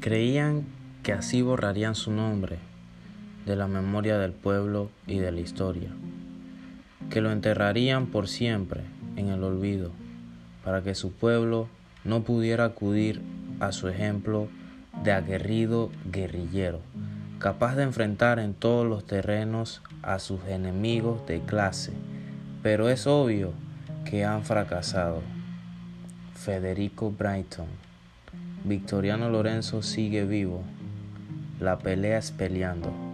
Creían que así borrarían su nombre de la memoria del pueblo y de la historia, que lo enterrarían por siempre en el olvido, para que su pueblo no pudiera acudir a su ejemplo de aguerrido guerrillero, capaz de enfrentar en todos los terrenos a sus enemigos de clase, pero es obvio que han fracasado. Federico Brighton Victoriano Lorenzo sigue vivo. La pelea es peleando.